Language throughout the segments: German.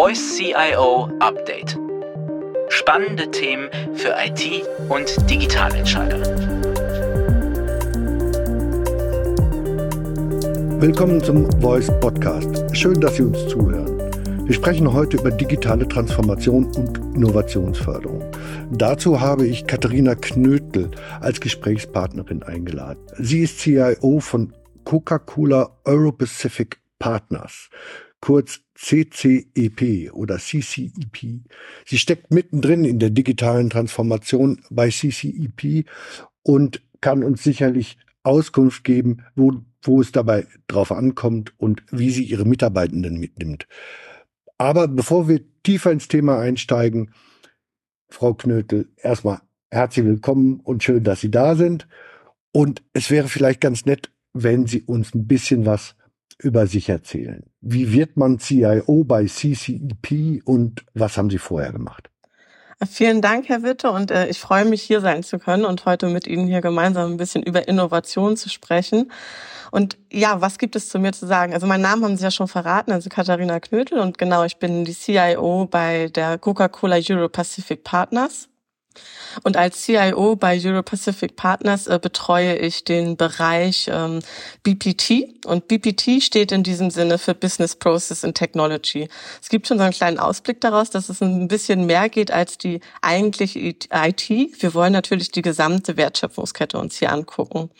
Voice CIO Update. Spannende Themen für IT und Digitalentscheider. Willkommen zum Voice Podcast. Schön, dass Sie uns zuhören. Wir sprechen heute über digitale Transformation und Innovationsförderung. Dazu habe ich Katharina Knötel als Gesprächspartnerin eingeladen. Sie ist CIO von Coca-Cola Euro-Pacific Partners, kurz CCEP oder CCEP. Sie steckt mittendrin in der digitalen Transformation bei CCEP und kann uns sicherlich Auskunft geben, wo, wo es dabei drauf ankommt und wie sie ihre Mitarbeitenden mitnimmt. Aber bevor wir tiefer ins Thema einsteigen, Frau Knötel, erstmal herzlich willkommen und schön, dass Sie da sind. Und es wäre vielleicht ganz nett, wenn Sie uns ein bisschen was über sich erzählen. Wie wird man CIO bei CCEP und was haben Sie vorher gemacht? Vielen Dank, Herr Witte, und äh, ich freue mich, hier sein zu können und heute mit Ihnen hier gemeinsam ein bisschen über Innovation zu sprechen. Und ja, was gibt es zu mir zu sagen? Also meinen Namen haben Sie ja schon verraten, also Katharina Knödel und genau, ich bin die CIO bei der Coca-Cola Euro Pacific Partners. Und als CIO bei Euro-Pacific Partners äh, betreue ich den Bereich ähm, BPT. Und BPT steht in diesem Sinne für Business Process and Technology. Es gibt schon so einen kleinen Ausblick daraus, dass es ein bisschen mehr geht als die eigentliche IT. Wir wollen natürlich die gesamte Wertschöpfungskette uns hier angucken.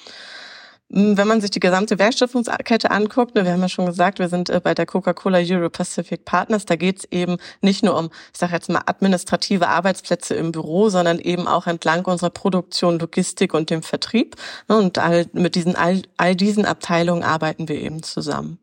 Hm, wenn man sich die gesamte Wertschöpfungskette anguckt, ne, wir haben ja schon gesagt, wir sind äh, bei der Coca-Cola Euro Pacific Partners, da geht es eben nicht nur um, ich sage jetzt mal, administrative Arbeitsplätze im Büro, sondern eben auch entlang unserer Produktion, Logistik und dem Vertrieb. Ne, und all, mit diesen all, all diesen Abteilungen arbeiten wir eben zusammen.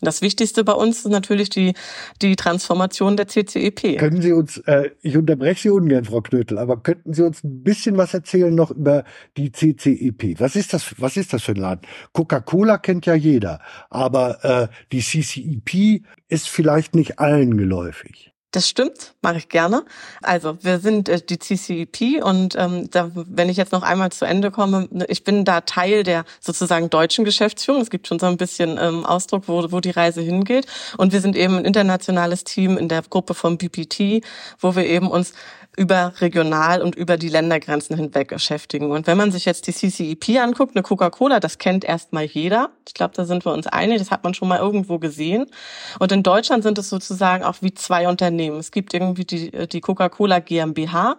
Das Wichtigste bei uns ist natürlich die, die Transformation der CCEP. Können Sie uns, äh, ich unterbreche Sie ungern, Frau Knötel, aber könnten Sie uns ein bisschen was erzählen noch über die CCEP? Was ist das, was ist das für ein Laden? Coca-Cola kennt ja jeder, aber äh, die CCEP ist vielleicht nicht allen geläufig. Das stimmt, mache ich gerne. Also wir sind äh, die CCEP und ähm, da, wenn ich jetzt noch einmal zu Ende komme, ne, ich bin da Teil der sozusagen deutschen Geschäftsführung. Es gibt schon so ein bisschen ähm, Ausdruck, wo, wo die Reise hingeht. Und wir sind eben ein internationales Team in der Gruppe von BPT, wo wir eben uns über regional und über die Ländergrenzen hinweg beschäftigen. Und wenn man sich jetzt die CCEP anguckt, eine Coca-Cola, das kennt erstmal jeder. Ich glaube, da sind wir uns einig, das hat man schon mal irgendwo gesehen. Und in Deutschland sind es sozusagen auch wie zwei Unternehmen. Es gibt irgendwie die, die Coca-Cola GmbH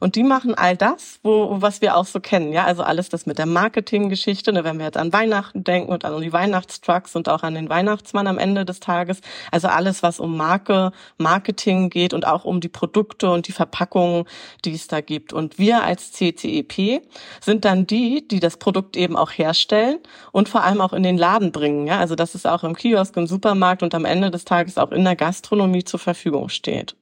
und die machen all das, wo, was wir auch so kennen. Ja, also alles das mit der Marketinggeschichte, ne, wenn wir jetzt an Weihnachten denken und an die Weihnachtstrucks und auch an den Weihnachtsmann am Ende des Tages. Also alles, was um Marke, Marketing geht und auch um die Produkte und die Verpackungen, die es da gibt. Und wir als CCEP sind dann die, die das Produkt eben auch herstellen und vor allem auch in den Laden bringen. Ja, also dass es auch im Kiosk, im Supermarkt und am Ende des Tages auch in der Gastronomie zur Verfügung steht.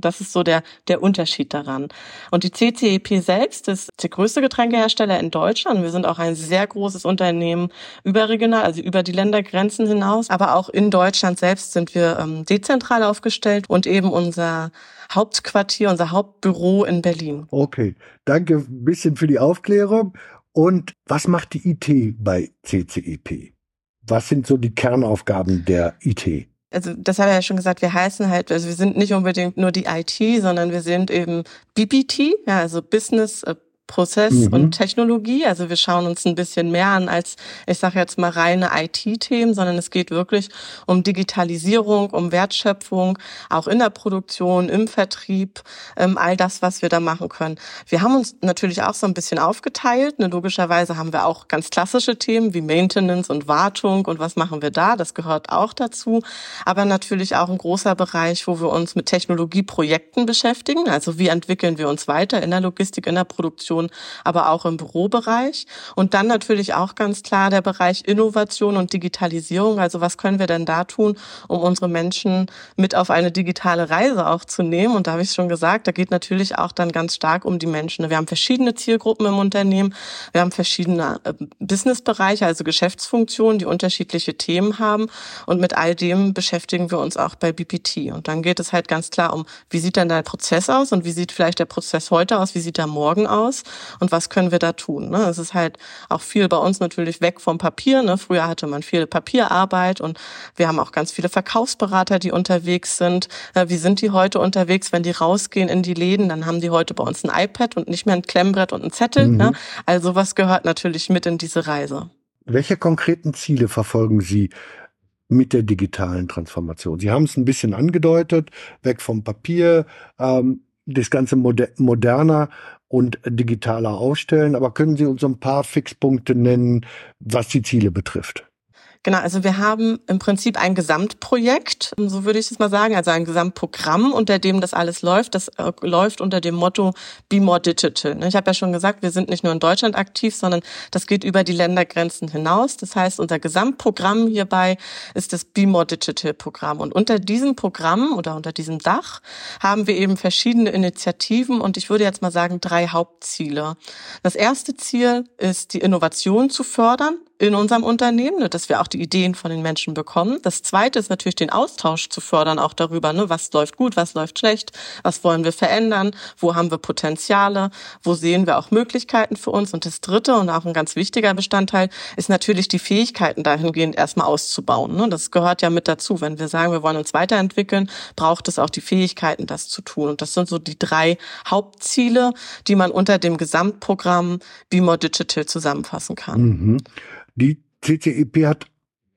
Das ist so der, der Unterschied daran. Und die CCEP selbst ist der größte Getränkehersteller in Deutschland. Wir sind auch ein sehr großes Unternehmen überregional, also über die Ländergrenzen hinaus. Aber auch in Deutschland selbst sind wir ähm, dezentral aufgestellt und eben unser Hauptquartier, unser Hauptbüro in Berlin. Okay, danke ein bisschen für die Aufklärung. Und was macht die IT bei CCEP? Was sind so die Kernaufgaben der IT? Also das habe ich ja schon gesagt, wir heißen halt, also wir sind nicht unbedingt nur die IT, sondern wir sind eben BPT, ja, also Business äh, Prozess mhm. und Technologie. Also wir schauen uns ein bisschen mehr an als, ich sage jetzt mal, reine IT-Themen, sondern es geht wirklich um Digitalisierung, um Wertschöpfung, auch in der Produktion, im Vertrieb, ähm, all das, was wir da machen können. Wir haben uns natürlich auch so ein bisschen aufgeteilt. Ne, logischerweise haben wir auch ganz klassische Themen wie Maintenance und Wartung und was machen wir da. Das gehört auch dazu. Aber natürlich auch ein großer Bereich, wo wir uns mit Technologieprojekten beschäftigen. Also wie entwickeln wir uns weiter in der Logistik, in der Produktion Produktion, aber auch im Bürobereich. Und dann natürlich auch ganz klar der Bereich Innovation und Digitalisierung. Also was können wir denn da tun, um unsere Menschen mit auf eine digitale Reise auch zu nehmen? Und da habe ich schon gesagt, da geht natürlich auch dann ganz stark um die Menschen. Wir haben verschiedene Zielgruppen im Unternehmen. Wir haben verschiedene äh, Businessbereiche, also Geschäftsfunktionen, die unterschiedliche Themen haben. Und mit all dem beschäftigen wir uns auch bei BPT. Und dann geht es halt ganz klar um, wie sieht denn der Prozess aus und wie sieht vielleicht der Prozess heute aus, wie sieht er morgen aus? Und was können wir da tun. Ne? Es ist halt auch viel bei uns natürlich weg vom Papier. Ne? Früher hatte man viel Papierarbeit und wir haben auch ganz viele Verkaufsberater, die unterwegs sind. Äh, wie sind die heute unterwegs, wenn die rausgehen in die Läden? Dann haben die heute bei uns ein iPad und nicht mehr ein Klemmbrett und ein Zettel. Mhm. Ne? Also was gehört natürlich mit in diese Reise. Welche konkreten Ziele verfolgen Sie mit der digitalen Transformation? Sie haben es ein bisschen angedeutet, weg vom Papier, ähm, das Ganze moder moderner und digitaler aufstellen. Aber können Sie uns ein paar Fixpunkte nennen, was die Ziele betrifft? Genau, also wir haben im Prinzip ein Gesamtprojekt, so würde ich es mal sagen, also ein Gesamtprogramm, unter dem das alles läuft. Das äh, läuft unter dem Motto Be More Digital. Ich habe ja schon gesagt, wir sind nicht nur in Deutschland aktiv, sondern das geht über die Ländergrenzen hinaus. Das heißt, unser Gesamtprogramm hierbei ist das Be More Digital Programm. Und unter diesem Programm oder unter diesem Dach haben wir eben verschiedene Initiativen und ich würde jetzt mal sagen drei Hauptziele. Das erste Ziel ist, die Innovation zu fördern in unserem Unternehmen, ne, dass wir auch die Ideen von den Menschen bekommen. Das zweite ist natürlich den Austausch zu fördern, auch darüber, ne, was läuft gut, was läuft schlecht, was wollen wir verändern, wo haben wir Potenziale, wo sehen wir auch Möglichkeiten für uns. Und das dritte und auch ein ganz wichtiger Bestandteil ist natürlich die Fähigkeiten dahingehend erstmal auszubauen. Ne. Das gehört ja mit dazu. Wenn wir sagen, wir wollen uns weiterentwickeln, braucht es auch die Fähigkeiten, das zu tun. Und das sind so die drei Hauptziele, die man unter dem Gesamtprogramm Be More Digital zusammenfassen kann. Mhm. Die CCEP hat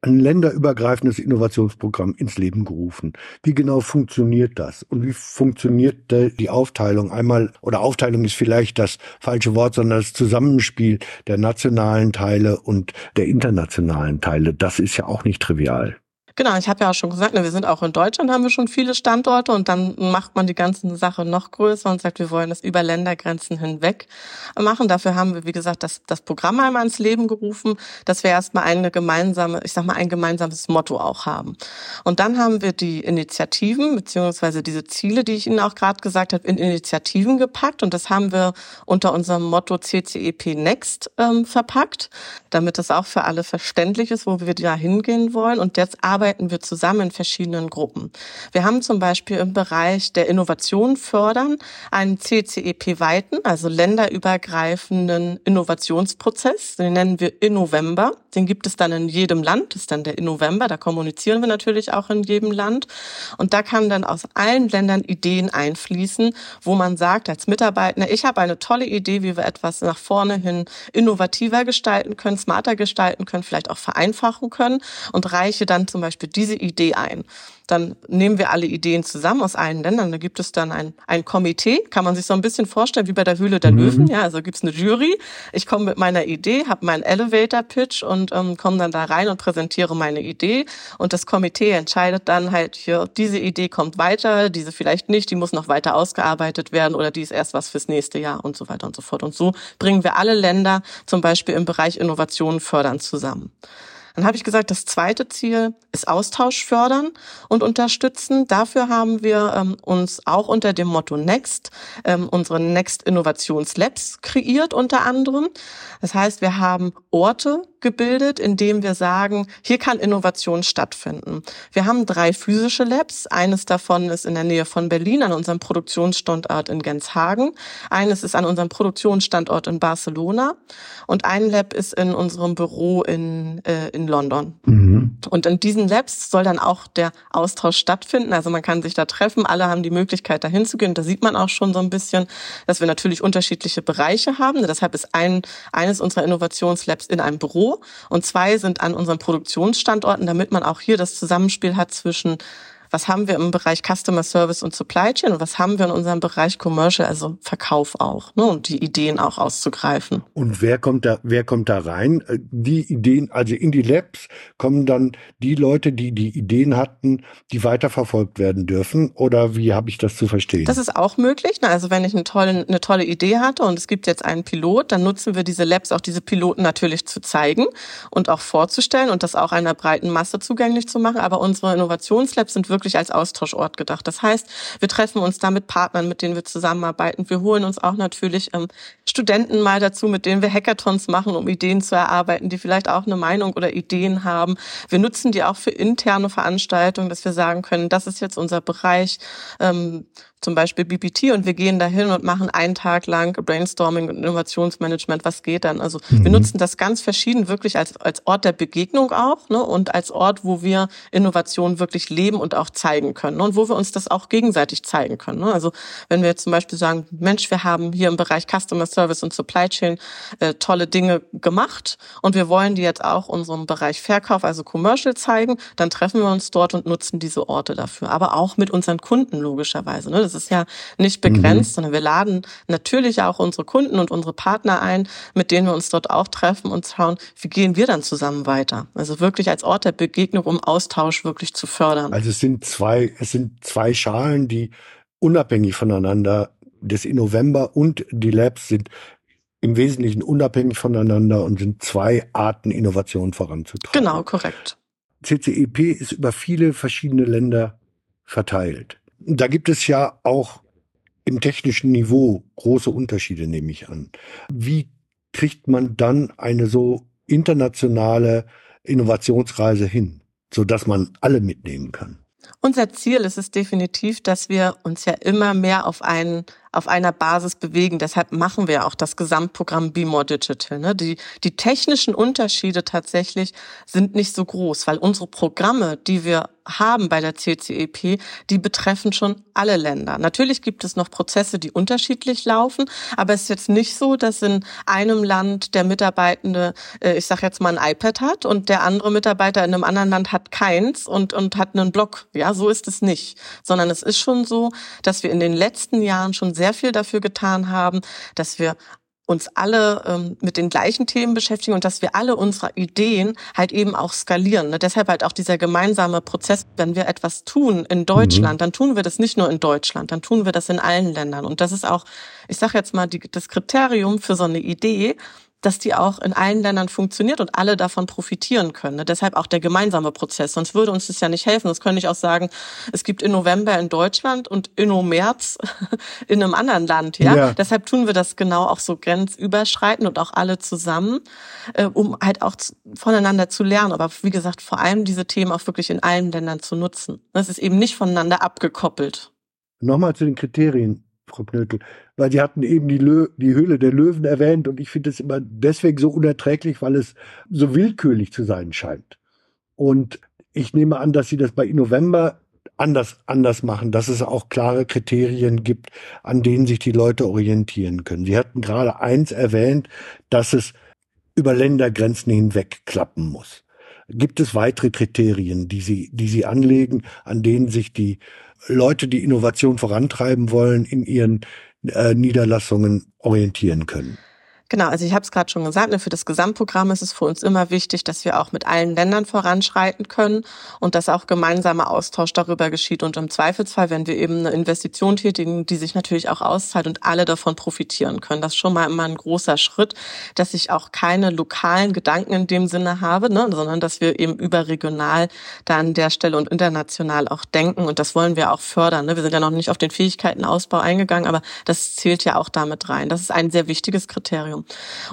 ein länderübergreifendes Innovationsprogramm ins Leben gerufen. Wie genau funktioniert das? Und wie funktioniert die Aufteilung? Einmal, oder Aufteilung ist vielleicht das falsche Wort, sondern das Zusammenspiel der nationalen Teile und der internationalen Teile. Das ist ja auch nicht trivial. Genau, ich habe ja auch schon gesagt, ne, wir sind auch in Deutschland, haben wir schon viele Standorte und dann macht man die ganze Sache noch größer und sagt, wir wollen das über Ländergrenzen hinweg machen. Dafür haben wir, wie gesagt, das, das Programm einmal ins Leben gerufen, dass wir erstmal eine gemeinsame, ich sag mal, ein gemeinsames Motto auch haben. Und dann haben wir die Initiativen beziehungsweise diese Ziele, die ich Ihnen auch gerade gesagt habe, in Initiativen gepackt und das haben wir unter unserem Motto CCEP Next ähm, verpackt, damit das auch für alle verständlich ist, wo wir da hingehen wollen. Und jetzt arbeiten arbeiten wir zusammen in verschiedenen Gruppen. Wir haben zum Beispiel im Bereich der Innovation fördern einen CCEP-weiten, also länderübergreifenden Innovationsprozess. Den nennen wir Innovember. Den gibt es dann in jedem Land. Das ist dann der Innovember. Da kommunizieren wir natürlich auch in jedem Land. Und da kann dann aus allen Ländern Ideen einfließen, wo man sagt als Mitarbeiter, ich habe eine tolle Idee, wie wir etwas nach vorne hin innovativer gestalten können, smarter gestalten können, vielleicht auch vereinfachen können und reiche dann zum Beispiel Beispiel diese Idee ein. Dann nehmen wir alle Ideen zusammen aus allen Ländern. Da gibt es dann ein, ein Komitee, kann man sich so ein bisschen vorstellen wie bei der Höhle der mhm. Löwen. Ja, also gibt es eine Jury. Ich komme mit meiner Idee, habe meinen Elevator-Pitch und ähm, komme dann da rein und präsentiere meine Idee. Und das Komitee entscheidet dann halt hier, diese Idee kommt weiter, diese vielleicht nicht, die muss noch weiter ausgearbeitet werden oder die ist erst was fürs nächste Jahr und so weiter und so fort. Und so bringen wir alle Länder zum Beispiel im Bereich Innovation fördern zusammen. Dann habe ich gesagt, das zweite Ziel ist Austausch fördern und unterstützen. Dafür haben wir ähm, uns auch unter dem Motto Next ähm, unsere Next Innovations Labs kreiert unter anderem. Das heißt, wir haben Orte gebildet, indem wir sagen, hier kann Innovation stattfinden. Wir haben drei physische Labs. Eines davon ist in der Nähe von Berlin an unserem Produktionsstandort in Genshagen. Eines ist an unserem Produktionsstandort in Barcelona. Und ein Lab ist in unserem Büro in, äh, in London. Mhm. Und in diesen Labs soll dann auch der Austausch stattfinden. Also man kann sich da treffen. Alle haben die Möglichkeit, da hinzugehen. Da sieht man auch schon so ein bisschen, dass wir natürlich unterschiedliche Bereiche haben. Deshalb ist ein, eines unserer Innovationslabs in einem Büro und zwei sind an unseren Produktionsstandorten, damit man auch hier das Zusammenspiel hat zwischen was haben wir im Bereich Customer Service und Supply Chain und was haben wir in unserem Bereich Commercial, also Verkauf auch, ne, und die Ideen auch auszugreifen. Und wer kommt da, wer kommt da rein? Äh, die Ideen, also in die Labs kommen dann die Leute, die die Ideen hatten, die weiterverfolgt werden dürfen oder wie habe ich das zu verstehen? Das ist auch möglich. Ne? Also wenn ich eine tolle, eine tolle Idee hatte und es gibt jetzt einen Pilot, dann nutzen wir diese Labs, auch diese Piloten natürlich zu zeigen und auch vorzustellen und das auch einer breiten Masse zugänglich zu machen. Aber unsere Innovationslabs sind wirklich wirklich als Austauschort gedacht. Das heißt, wir treffen uns da mit Partnern, mit denen wir zusammenarbeiten. Wir holen uns auch natürlich ähm, Studenten mal dazu, mit denen wir Hackathons machen, um Ideen zu erarbeiten, die vielleicht auch eine Meinung oder Ideen haben. Wir nutzen die auch für interne Veranstaltungen, dass wir sagen können, das ist jetzt unser Bereich. Ähm, zum Beispiel BPT und wir gehen dahin und machen einen Tag lang Brainstorming und Innovationsmanagement, was geht dann? Also mhm. wir nutzen das ganz verschieden wirklich als, als Ort der Begegnung auch ne? und als Ort, wo wir Innovation wirklich leben und auch zeigen können ne? und wo wir uns das auch gegenseitig zeigen können. Ne? Also wenn wir zum Beispiel sagen, Mensch, wir haben hier im Bereich Customer Service und Supply Chain äh, tolle Dinge gemacht und wir wollen die jetzt auch unserem Bereich Verkauf, also Commercial zeigen, dann treffen wir uns dort und nutzen diese Orte dafür. Aber auch mit unseren Kunden logischerweise. Ne? Das ist ja nicht begrenzt, mhm. sondern wir laden natürlich auch unsere Kunden und unsere Partner ein, mit denen wir uns dort auch treffen und schauen, wie gehen wir dann zusammen weiter. Also wirklich als Ort der Begegnung, um Austausch wirklich zu fördern. Also es sind zwei, es sind zwei Schalen, die unabhängig voneinander, das Innovember und die Labs sind im Wesentlichen unabhängig voneinander und sind zwei Arten, Innovation voranzutreiben. Genau, korrekt. CCEP ist über viele verschiedene Länder verteilt. Da gibt es ja auch im technischen Niveau große Unterschiede, nehme ich an. Wie kriegt man dann eine so internationale Innovationsreise hin, sodass man alle mitnehmen kann? Unser Ziel ist es definitiv, dass wir uns ja immer mehr auf einen auf einer Basis bewegen. Deshalb machen wir auch das Gesamtprogramm Be More Digital. Ne? Die, die technischen Unterschiede tatsächlich sind nicht so groß, weil unsere Programme, die wir haben bei der CCEP, die betreffen schon alle Länder. Natürlich gibt es noch Prozesse, die unterschiedlich laufen, aber es ist jetzt nicht so, dass in einem Land der Mitarbeitende, äh, ich sage jetzt mal ein iPad hat und der andere Mitarbeiter in einem anderen Land hat keins und, und hat einen Blog. Ja, so ist es nicht. Sondern es ist schon so, dass wir in den letzten Jahren schon sehr viel dafür getan haben, dass wir uns alle ähm, mit den gleichen Themen beschäftigen und dass wir alle unsere Ideen halt eben auch skalieren. Ne? Deshalb halt auch dieser gemeinsame Prozess, wenn wir etwas tun in Deutschland, mhm. dann tun wir das nicht nur in Deutschland, dann tun wir das in allen Ländern. Und das ist auch, ich sage jetzt mal, die, das Kriterium für so eine Idee, dass die auch in allen Ländern funktioniert und alle davon profitieren können. Ne? Deshalb auch der gemeinsame Prozess. Sonst würde uns das ja nicht helfen. Das könnte ich auch sagen, es gibt Inno November in Deutschland und Inno März in einem anderen Land. Ja? ja? Deshalb tun wir das genau auch so grenzüberschreitend und auch alle zusammen, äh, um halt auch voneinander zu lernen. Aber wie gesagt, vor allem diese Themen auch wirklich in allen Ländern zu nutzen. Das ist eben nicht voneinander abgekoppelt. Nochmal zu den Kriterien. Frau Knötel, weil Sie hatten eben die, Lö die Höhle der Löwen erwähnt und ich finde es immer deswegen so unerträglich, weil es so willkürlich zu sein scheint. Und ich nehme an, dass Sie das bei Innovember anders, anders machen, dass es auch klare Kriterien gibt, an denen sich die Leute orientieren können. Sie hatten gerade eins erwähnt, dass es über Ländergrenzen hinweg klappen muss. Gibt es weitere Kriterien, die Sie, die Sie anlegen, an denen sich die Leute, die Innovation vorantreiben wollen, in ihren äh, Niederlassungen orientieren können. Genau, also ich habe es gerade schon gesagt, ne, für das Gesamtprogramm ist es für uns immer wichtig, dass wir auch mit allen Ländern voranschreiten können und dass auch gemeinsamer Austausch darüber geschieht. Und im Zweifelsfall, wenn wir eben eine Investition tätigen, die sich natürlich auch auszahlt und alle davon profitieren können. Das ist schon mal immer ein großer Schritt, dass ich auch keine lokalen Gedanken in dem Sinne habe, ne, sondern dass wir eben überregional da an der Stelle und international auch denken. Und das wollen wir auch fördern. Ne. Wir sind ja noch nicht auf den Fähigkeitenausbau eingegangen, aber das zählt ja auch damit rein. Das ist ein sehr wichtiges Kriterium.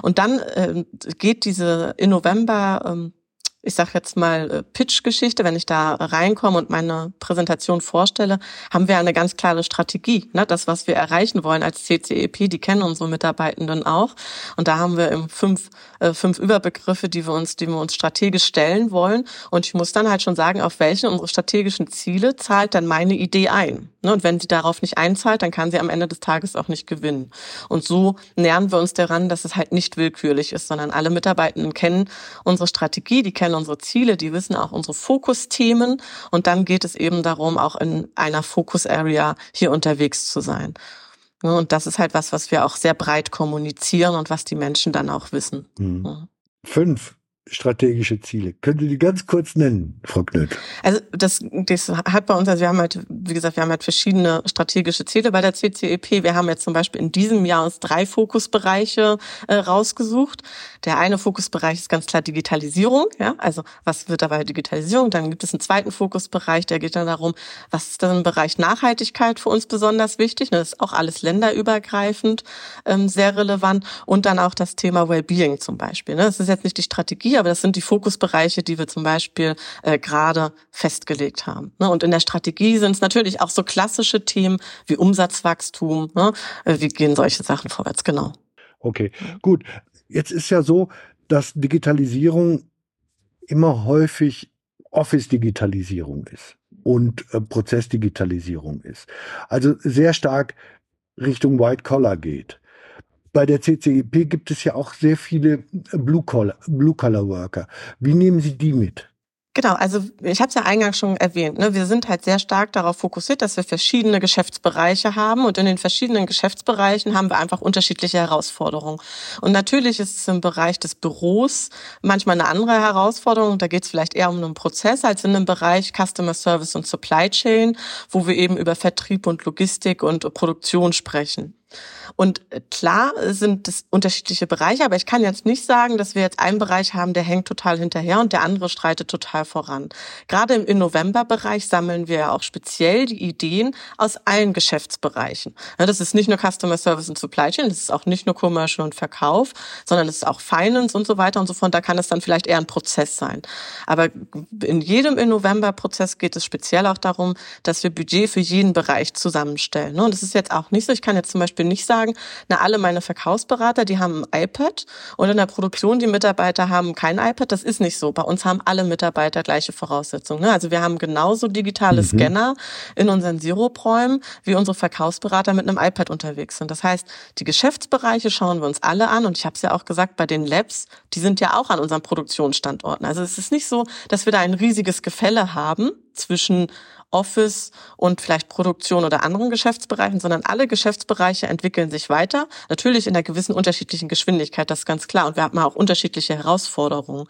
Und dann äh, geht diese in November ähm, ich sage jetzt mal, äh, Pitch-Geschichte, wenn ich da reinkomme und meine Präsentation vorstelle, haben wir eine ganz klare Strategie. Ne? Das, was wir erreichen wollen als CCEP, die kennen unsere Mitarbeitenden auch. Und da haben wir fünf, äh, fünf Überbegriffe, die wir uns, die wir uns strategisch stellen wollen. Und ich muss dann halt schon sagen, auf welche unsere strategischen Ziele zahlt dann meine Idee ein. Ne? Und wenn sie darauf nicht einzahlt, dann kann sie am Ende des Tages auch nicht gewinnen. Und so nähern wir uns daran, dass es halt nicht willkürlich ist, sondern alle Mitarbeitenden kennen unsere Strategie, die kennen unsere Ziele, die wissen auch unsere Fokusthemen und dann geht es eben darum, auch in einer Focus Area hier unterwegs zu sein. Und das ist halt was, was wir auch sehr breit kommunizieren und was die Menschen dann auch wissen. Mhm. Fünf strategische Ziele. Können Sie die ganz kurz nennen, Frau Knöth? Also das, das hat bei uns, also wir haben halt, wie gesagt, wir haben halt verschiedene strategische Ziele bei der CCEP. Wir haben jetzt zum Beispiel in diesem Jahr uns drei Fokusbereiche äh, rausgesucht. Der eine Fokusbereich ist ganz klar Digitalisierung. Ja, also was wird dabei Digitalisierung? Dann gibt es einen zweiten Fokusbereich, der geht dann darum, was ist dann im Bereich Nachhaltigkeit für uns besonders wichtig? Das ist auch alles länderübergreifend ähm, sehr relevant. Und dann auch das Thema Wellbeing zum Beispiel. Ne? Das ist jetzt nicht die Strategie, aber das sind die Fokusbereiche, die wir zum Beispiel äh, gerade festgelegt haben. Ne? Und in der Strategie sind es natürlich auch so klassische Themen wie Umsatzwachstum. Ne? Äh, wie gehen solche Sachen vorwärts? Genau. Okay, gut. Jetzt ist ja so, dass Digitalisierung immer häufig Office-Digitalisierung ist und äh, Prozessdigitalisierung ist. Also sehr stark Richtung White Collar geht. Bei der CCEP gibt es ja auch sehr viele Blue Collar, Blue. Wie nehmen Sie die mit? Genau, also ich habe es ja eingangs schon erwähnt. Ne? Wir sind halt sehr stark darauf fokussiert, dass wir verschiedene Geschäftsbereiche haben und in den verschiedenen Geschäftsbereichen haben wir einfach unterschiedliche Herausforderungen. Und natürlich ist es im Bereich des Büros manchmal eine andere Herausforderung. Da geht es vielleicht eher um einen Prozess als in einem Bereich Customer Service und Supply Chain, wo wir eben über Vertrieb und Logistik und Produktion sprechen. Und äh, klar sind es unterschiedliche Bereiche, aber ich kann jetzt nicht sagen, dass wir jetzt einen Bereich haben, der hängt total hinterher und der andere streitet total voran. Gerade im Innovember-Bereich sammeln wir ja auch speziell die Ideen aus allen Geschäftsbereichen. Das ist nicht nur Customer Service und Supply Chain, das ist auch nicht nur Commercial und Verkauf, sondern es ist auch Finance und so weiter und so fort. Da kann es dann vielleicht eher ein Prozess sein. Aber in jedem Innovember-Prozess geht es speziell auch darum, dass wir Budget für jeden Bereich zusammenstellen. Und das ist jetzt auch nicht so, ich kann jetzt zum Beispiel nicht sagen, na, alle meine Verkaufsberater, die haben ein iPad und in der Produktion, die Mitarbeiter haben kein iPad. Das ist nicht so. Bei uns haben alle Mitarbeiter gleiche Voraussetzungen. Ne? Also wir haben genauso digitale mhm. Scanner in unseren Siropräumen, wie unsere Verkaufsberater mit einem iPad unterwegs sind. Das heißt, die Geschäftsbereiche schauen wir uns alle an und ich habe es ja auch gesagt, bei den Labs, die sind ja auch an unseren Produktionsstandorten. Also es ist nicht so, dass wir da ein riesiges Gefälle haben zwischen Office und vielleicht Produktion oder anderen Geschäftsbereichen, sondern alle Geschäftsbereiche entwickeln sich weiter. Natürlich in einer gewissen unterschiedlichen Geschwindigkeit, das ist ganz klar. Und wir haben auch unterschiedliche Herausforderungen.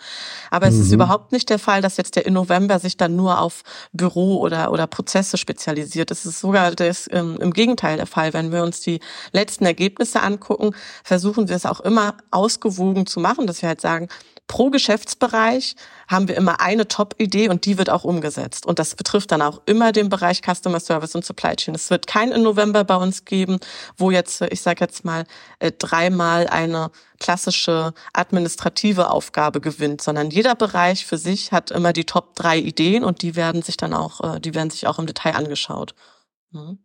Aber es ist mhm. überhaupt nicht der Fall, dass jetzt der Innovember sich dann nur auf Büro oder, oder Prozesse spezialisiert. Es ist sogar das, ähm, im Gegenteil der Fall. Wenn wir uns die letzten Ergebnisse angucken, versuchen wir es auch immer ausgewogen zu machen, dass wir halt sagen, pro Geschäftsbereich haben wir immer eine Top-Idee und die wird auch umgesetzt. Und das betrifft dann auch immer den Bereich Customer Service und Supply Chain. Es wird kein November bei uns geben, wo jetzt, ich sage jetzt mal, äh, dreimal eine klassische administrative Aufgabe gewinnt, sondern jeder Bereich für sich hat immer die Top drei Ideen und die werden sich dann auch, äh, die werden sich auch im Detail angeschaut. Mhm.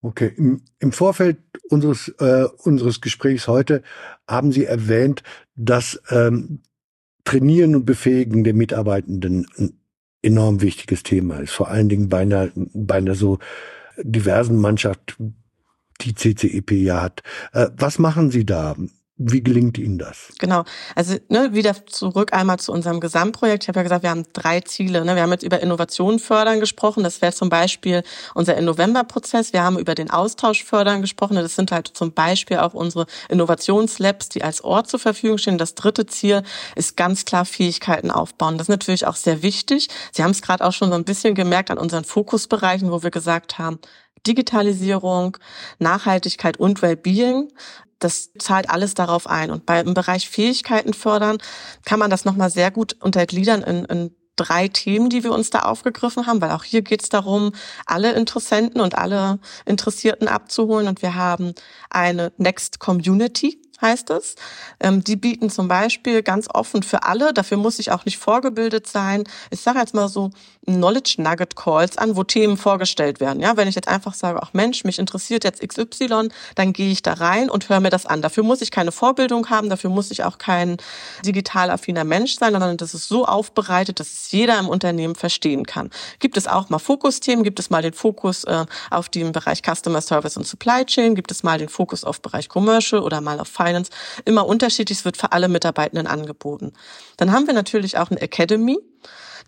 Okay, Im, im Vorfeld unseres, äh, unseres Gesprächs heute haben Sie erwähnt, dass ähm, Trainieren und Befähigen der Mitarbeitenden ein enorm wichtiges Thema ist. Vor allen Dingen bei einer, bei einer so diversen Mannschaft, die CCEP ja hat. Äh, was machen Sie da? Wie gelingt Ihnen das? Genau. Also ne, wieder zurück einmal zu unserem Gesamtprojekt. Ich habe ja gesagt, wir haben drei Ziele. Ne? Wir haben jetzt über Innovation fördern gesprochen. Das wäre zum Beispiel unser Innovember-Prozess. Wir haben über den Austausch fördern gesprochen. Das sind halt zum Beispiel auch unsere Innovationslabs, die als Ort zur Verfügung stehen. Das dritte Ziel ist ganz klar Fähigkeiten aufbauen. Das ist natürlich auch sehr wichtig. Sie haben es gerade auch schon so ein bisschen gemerkt an unseren Fokusbereichen, wo wir gesagt haben, Digitalisierung, Nachhaltigkeit und Wellbeing das zahlt alles darauf ein. Und beim Bereich Fähigkeiten fördern kann man das nochmal sehr gut untergliedern in, in drei Themen, die wir uns da aufgegriffen haben, weil auch hier geht es darum, alle Interessenten und alle Interessierten abzuholen. Und wir haben eine Next Community heißt es. Ähm, die bieten zum Beispiel ganz offen für alle, dafür muss ich auch nicht vorgebildet sein. Ich sage jetzt mal so Knowledge Nugget Calls an, wo Themen vorgestellt werden. Ja, wenn ich jetzt einfach sage, ach Mensch, mich interessiert jetzt XY, dann gehe ich da rein und höre mir das an. Dafür muss ich keine Vorbildung haben, dafür muss ich auch kein digital affiner Mensch sein, sondern das ist so aufbereitet, dass es jeder im Unternehmen verstehen kann. Gibt es auch mal Fokusthemen? Gibt es mal den Fokus äh, auf den Bereich Customer Service und Supply Chain? Gibt es mal den Fokus auf Bereich Commercial oder mal auf Finance? Immer unterschiedlich. Es wird für alle Mitarbeitenden angeboten. Dann haben wir natürlich auch eine Academy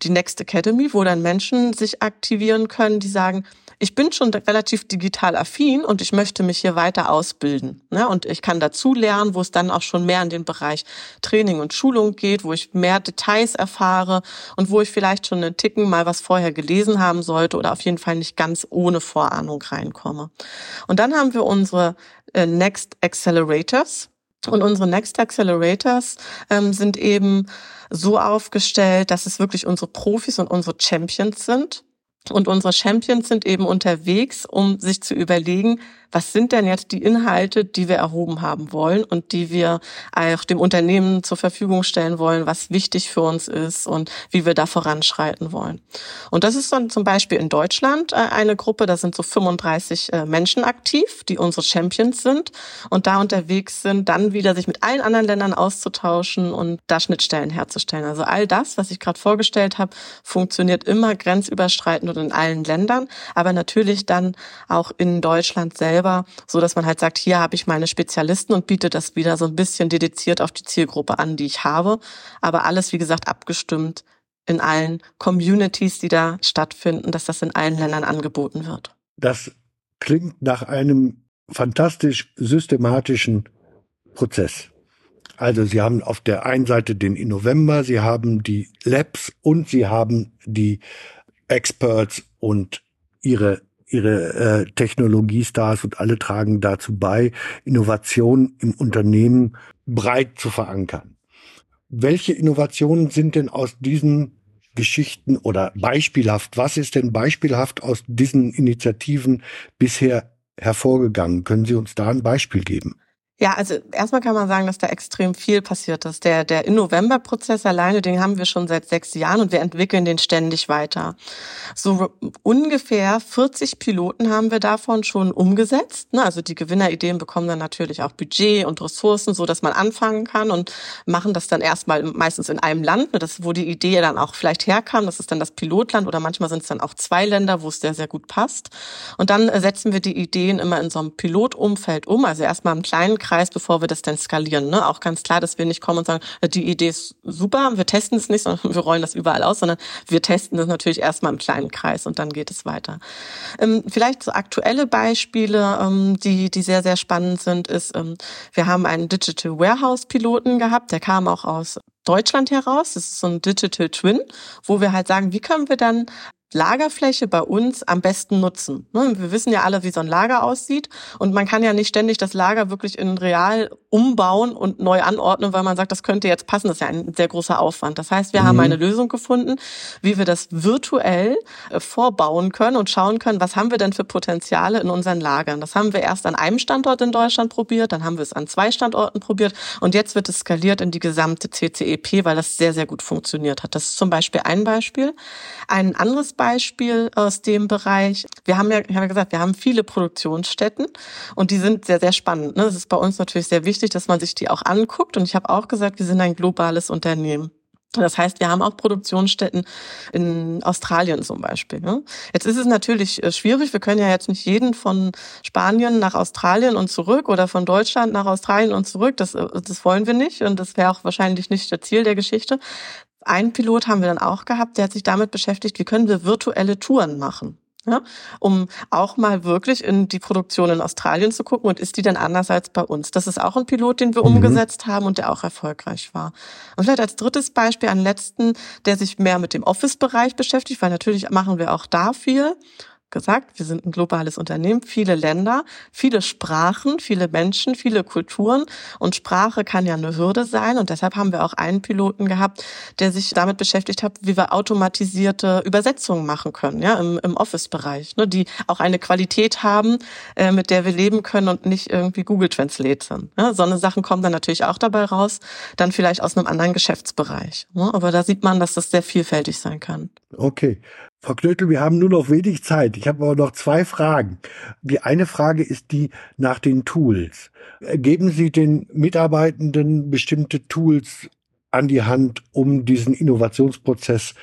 die Next Academy, wo dann Menschen sich aktivieren können, die sagen, ich bin schon relativ digital affin und ich möchte mich hier weiter ausbilden. Ne? Und ich kann dazu lernen, wo es dann auch schon mehr in den Bereich Training und Schulung geht, wo ich mehr Details erfahre und wo ich vielleicht schon einen Ticken mal was vorher gelesen haben sollte oder auf jeden Fall nicht ganz ohne Vorahnung reinkomme. Und dann haben wir unsere äh, Next Accelerators. Und unsere Next Accelerators ähm, sind eben so aufgestellt, dass es wirklich unsere Profis und unsere Champions sind. Und unsere Champions sind eben unterwegs, um sich zu überlegen, was sind denn jetzt die Inhalte, die wir erhoben haben wollen und die wir auch dem Unternehmen zur Verfügung stellen wollen, was wichtig für uns ist und wie wir da voranschreiten wollen. Und das ist dann zum Beispiel in Deutschland äh, eine Gruppe, da sind so 35 äh, Menschen aktiv, die unsere Champions sind und da unterwegs sind, dann wieder sich mit allen anderen Ländern auszutauschen und da Schnittstellen herzustellen. Also all das, was ich gerade vorgestellt habe, funktioniert immer grenzüberschreitend und in allen Ländern, aber natürlich dann auch in Deutschland selbst selber, so dass man halt sagt, hier habe ich meine Spezialisten und biete das wieder so ein bisschen dediziert auf die Zielgruppe an, die ich habe. Aber alles, wie gesagt, abgestimmt in allen Communities, die da stattfinden, dass das in allen Ländern angeboten wird. Das klingt nach einem fantastisch systematischen Prozess. Also Sie haben auf der einen Seite den Innovember, Sie haben die Labs und Sie haben die Experts und ihre ihre äh, Technologiestars und alle tragen dazu bei, Innovation im Unternehmen breit zu verankern. Welche Innovationen sind denn aus diesen Geschichten oder beispielhaft, was ist denn beispielhaft aus diesen Initiativen bisher hervorgegangen? Können Sie uns da ein Beispiel geben? Ja, also erstmal kann man sagen, dass da extrem viel passiert ist. Der, der In-November-Prozess alleine, den haben wir schon seit sechs Jahren und wir entwickeln den ständig weiter. So ungefähr 40 Piloten haben wir davon schon umgesetzt. Ne? Also die Gewinnerideen bekommen dann natürlich auch Budget und Ressourcen, so dass man anfangen kann und machen das dann erstmal meistens in einem Land, ne? das, wo die Idee dann auch vielleicht herkam. Das ist dann das Pilotland oder manchmal sind es dann auch zwei Länder, wo es sehr, sehr gut passt. Und dann setzen wir die Ideen immer in so einem Pilotumfeld um. Also erstmal im kleinen Kreis, bevor wir das dann skalieren. Ne? Auch ganz klar, dass wir nicht kommen und sagen, äh, die Idee ist super, wir testen es nicht, sondern wir rollen das überall aus, sondern wir testen das natürlich erstmal im kleinen Kreis und dann geht es weiter. Ähm, vielleicht so aktuelle Beispiele, ähm, die, die sehr, sehr spannend sind, ist, ähm, wir haben einen Digital Warehouse Piloten gehabt, der kam auch aus Deutschland heraus. Das ist so ein Digital Twin, wo wir halt sagen, wie können wir dann Lagerfläche bei uns am besten nutzen. Ne, wir wissen ja alle, wie so ein Lager aussieht und man kann ja nicht ständig das Lager wirklich in real umbauen und neu anordnen, weil man sagt, das könnte jetzt passen. Das ist ja ein sehr großer Aufwand. Das heißt, wir mhm. haben eine Lösung gefunden, wie wir das virtuell äh, vorbauen können und schauen können, was haben wir denn für Potenziale in unseren Lagern. Das haben wir erst an einem Standort in Deutschland probiert, dann haben wir es an zwei Standorten probiert und jetzt wird es skaliert in die gesamte CCEP, weil das sehr, sehr gut funktioniert hat. Das ist zum Beispiel ein Beispiel. Ein anderes Beispiel aus dem Bereich. Wir haben ja, ich habe ja gesagt, wir haben viele Produktionsstätten und die sind sehr, sehr spannend. Ne? Das ist bei uns natürlich sehr wichtig, dass man sich die auch anguckt. Und ich habe auch gesagt, wir sind ein globales Unternehmen. Das heißt, wir haben auch Produktionsstätten in Australien zum Beispiel. Ne? Jetzt ist es natürlich äh, schwierig. Wir können ja jetzt nicht jeden von Spanien nach Australien und zurück oder von Deutschland nach Australien und zurück. Das, äh, das wollen wir nicht und das wäre auch wahrscheinlich nicht das Ziel der Geschichte. Ein Pilot haben wir dann auch gehabt, der hat sich damit beschäftigt, wie können wir virtuelle Touren machen. Ja, um auch mal wirklich in die Produktion in Australien zu gucken und ist die denn anders als bei uns? Das ist auch ein Pilot, den wir mhm. umgesetzt haben und der auch erfolgreich war. Und vielleicht als drittes Beispiel einen letzten, der sich mehr mit dem Office-Bereich beschäftigt, weil natürlich machen wir auch da viel gesagt, wir sind ein globales Unternehmen, viele Länder, viele Sprachen, viele Menschen, viele Kulturen und Sprache kann ja eine Hürde sein und deshalb haben wir auch einen Piloten gehabt, der sich damit beschäftigt hat, wie wir automatisierte Übersetzungen machen können, ja, im, im Office-Bereich, ne, die auch eine Qualität haben, äh, mit der wir leben können und nicht irgendwie Google Translate sind. Ja. So eine Sachen kommen dann natürlich auch dabei raus, dann vielleicht aus einem anderen Geschäftsbereich. Ne, aber da sieht man, dass das sehr vielfältig sein kann. Okay. Frau Knötel, wir haben nur noch wenig Zeit. Ich habe aber noch zwei Fragen. Die eine Frage ist die nach den Tools. Geben Sie den Mitarbeitenden bestimmte Tools an die Hand, um diesen Innovationsprozess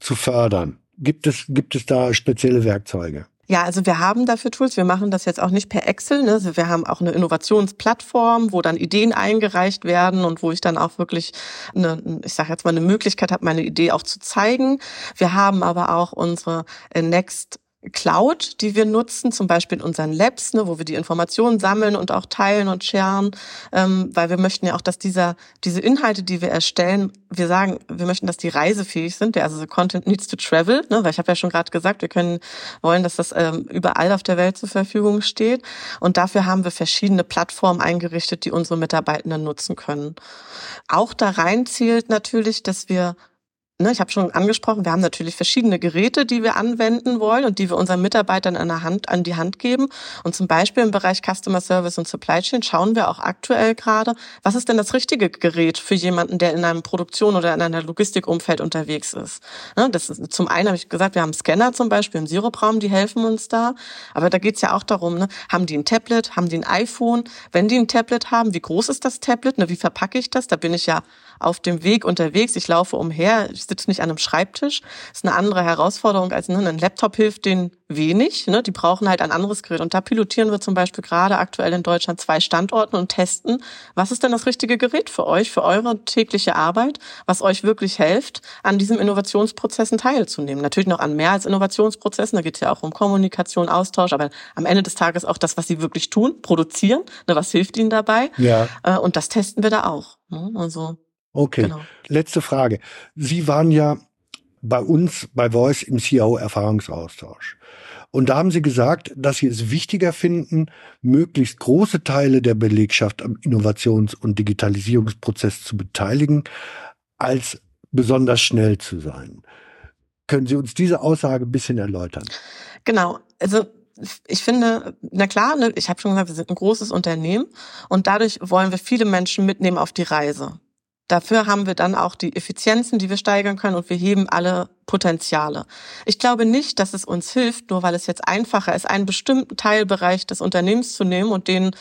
zu fördern? Gibt es, gibt es da spezielle Werkzeuge? Ja, also wir haben dafür Tools. Wir machen das jetzt auch nicht per Excel. Ne? Also wir haben auch eine Innovationsplattform, wo dann Ideen eingereicht werden und wo ich dann auch wirklich, eine, ich sage jetzt mal, eine Möglichkeit habe, meine Idee auch zu zeigen. Wir haben aber auch unsere Next Cloud, die wir nutzen, zum Beispiel in unseren Labs, ne, wo wir die Informationen sammeln und auch teilen und sharen, ähm, weil wir möchten ja auch, dass dieser, diese Inhalte, die wir erstellen, wir sagen, wir möchten, dass die reisefähig sind. Also the Content needs to travel, ne, weil ich habe ja schon gerade gesagt, wir können wollen, dass das ähm, überall auf der Welt zur Verfügung steht. Und dafür haben wir verschiedene Plattformen eingerichtet, die unsere Mitarbeitenden nutzen können. Auch da rein zielt natürlich, dass wir Ne, ich habe schon angesprochen, wir haben natürlich verschiedene Geräte, die wir anwenden wollen und die wir unseren Mitarbeitern an, Hand, an die Hand geben. Und zum Beispiel im Bereich Customer Service und Supply Chain schauen wir auch aktuell gerade, was ist denn das richtige Gerät für jemanden, der in einem Produktion oder in einer Logistikumfeld unterwegs ist. Ne, das ist zum einen habe ich gesagt, wir haben Scanner zum Beispiel im Sirupraum, die helfen uns da. Aber da geht es ja auch darum, ne, haben die ein Tablet, haben die ein iPhone? Wenn die ein Tablet haben, wie groß ist das Tablet? Ne, wie verpacke ich das? Da bin ich ja auf dem Weg unterwegs. Ich laufe umher. Sitze nicht an einem Schreibtisch. Das ist eine andere Herausforderung als ne, ein Laptop hilft denen wenig. Ne? Die brauchen halt ein anderes Gerät. Und da pilotieren wir zum Beispiel gerade aktuell in Deutschland zwei Standorten und testen, was ist denn das richtige Gerät für euch, für eure tägliche Arbeit, was euch wirklich hilft, an diesen Innovationsprozessen teilzunehmen. Natürlich noch an mehr als Innovationsprozessen. Da geht es ja auch um Kommunikation, Austausch, aber am Ende des Tages auch das, was sie wirklich tun, produzieren. Ne? Was hilft ihnen dabei? Ja. Äh, und das testen wir da auch. Ne? Also Okay. Genau. Letzte Frage. Sie waren ja bei uns bei Voice im CIO-Erfahrungsaustausch. Und da haben Sie gesagt, dass Sie es wichtiger finden, möglichst große Teile der Belegschaft am Innovations- und Digitalisierungsprozess zu beteiligen, als besonders schnell zu sein. Können Sie uns diese Aussage ein bisschen erläutern? Genau. Also ich finde, na klar, ne, ich habe schon gesagt, wir sind ein großes Unternehmen und dadurch wollen wir viele Menschen mitnehmen auf die Reise. Dafür haben wir dann auch die Effizienzen, die wir steigern können und wir heben alle Potenziale. Ich glaube nicht, dass es uns hilft, nur weil es jetzt einfacher ist, einen bestimmten Teilbereich des Unternehmens zu nehmen und den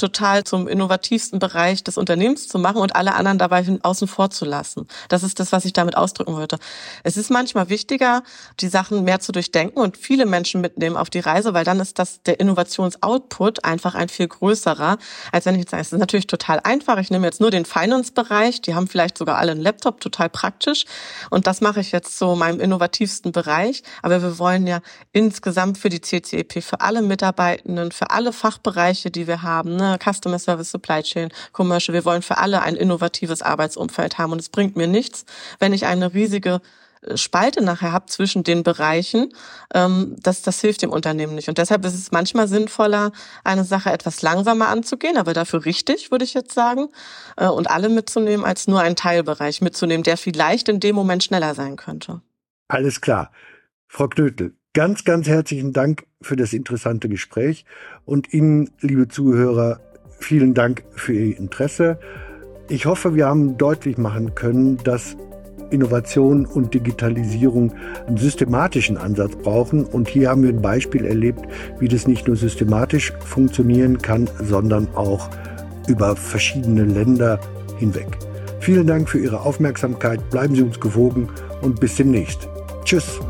total zum innovativsten Bereich des Unternehmens zu machen und alle anderen dabei außen vor zu lassen. Das ist das, was ich damit ausdrücken wollte. Es ist manchmal wichtiger, die Sachen mehr zu durchdenken und viele Menschen mitnehmen auf die Reise, weil dann ist das der Innovationsoutput einfach ein viel größerer, als wenn ich jetzt sage, es ist natürlich total einfach. Ich nehme jetzt nur den Finance-Bereich, die haben vielleicht sogar alle einen Laptop, total praktisch. Und das mache ich jetzt so meinem innovativsten Bereich. Aber wir wollen ja insgesamt für die CCEP, für alle Mitarbeitenden, für alle Fachbereiche, die wir haben, ne, Customer Service, Supply Chain, Commercial. Wir wollen für alle ein innovatives Arbeitsumfeld haben. Und es bringt mir nichts, wenn ich eine riesige äh, Spalte nachher habe zwischen den Bereichen, ähm, das, das hilft dem Unternehmen nicht. Und deshalb ist es manchmal sinnvoller, eine Sache etwas langsamer anzugehen, aber dafür richtig, würde ich jetzt sagen, äh, und alle mitzunehmen, als nur einen Teilbereich mitzunehmen, der vielleicht in dem Moment schneller sein könnte. Alles klar. Frau Knötel, ganz, ganz herzlichen Dank für das interessante Gespräch und Ihnen, liebe Zuhörer, vielen Dank für Ihr Interesse. Ich hoffe, wir haben deutlich machen können, dass Innovation und Digitalisierung einen systematischen Ansatz brauchen. Und hier haben wir ein Beispiel erlebt, wie das nicht nur systematisch funktionieren kann, sondern auch über verschiedene Länder hinweg. Vielen Dank für Ihre Aufmerksamkeit. Bleiben Sie uns gewogen und bis demnächst. Tschüss.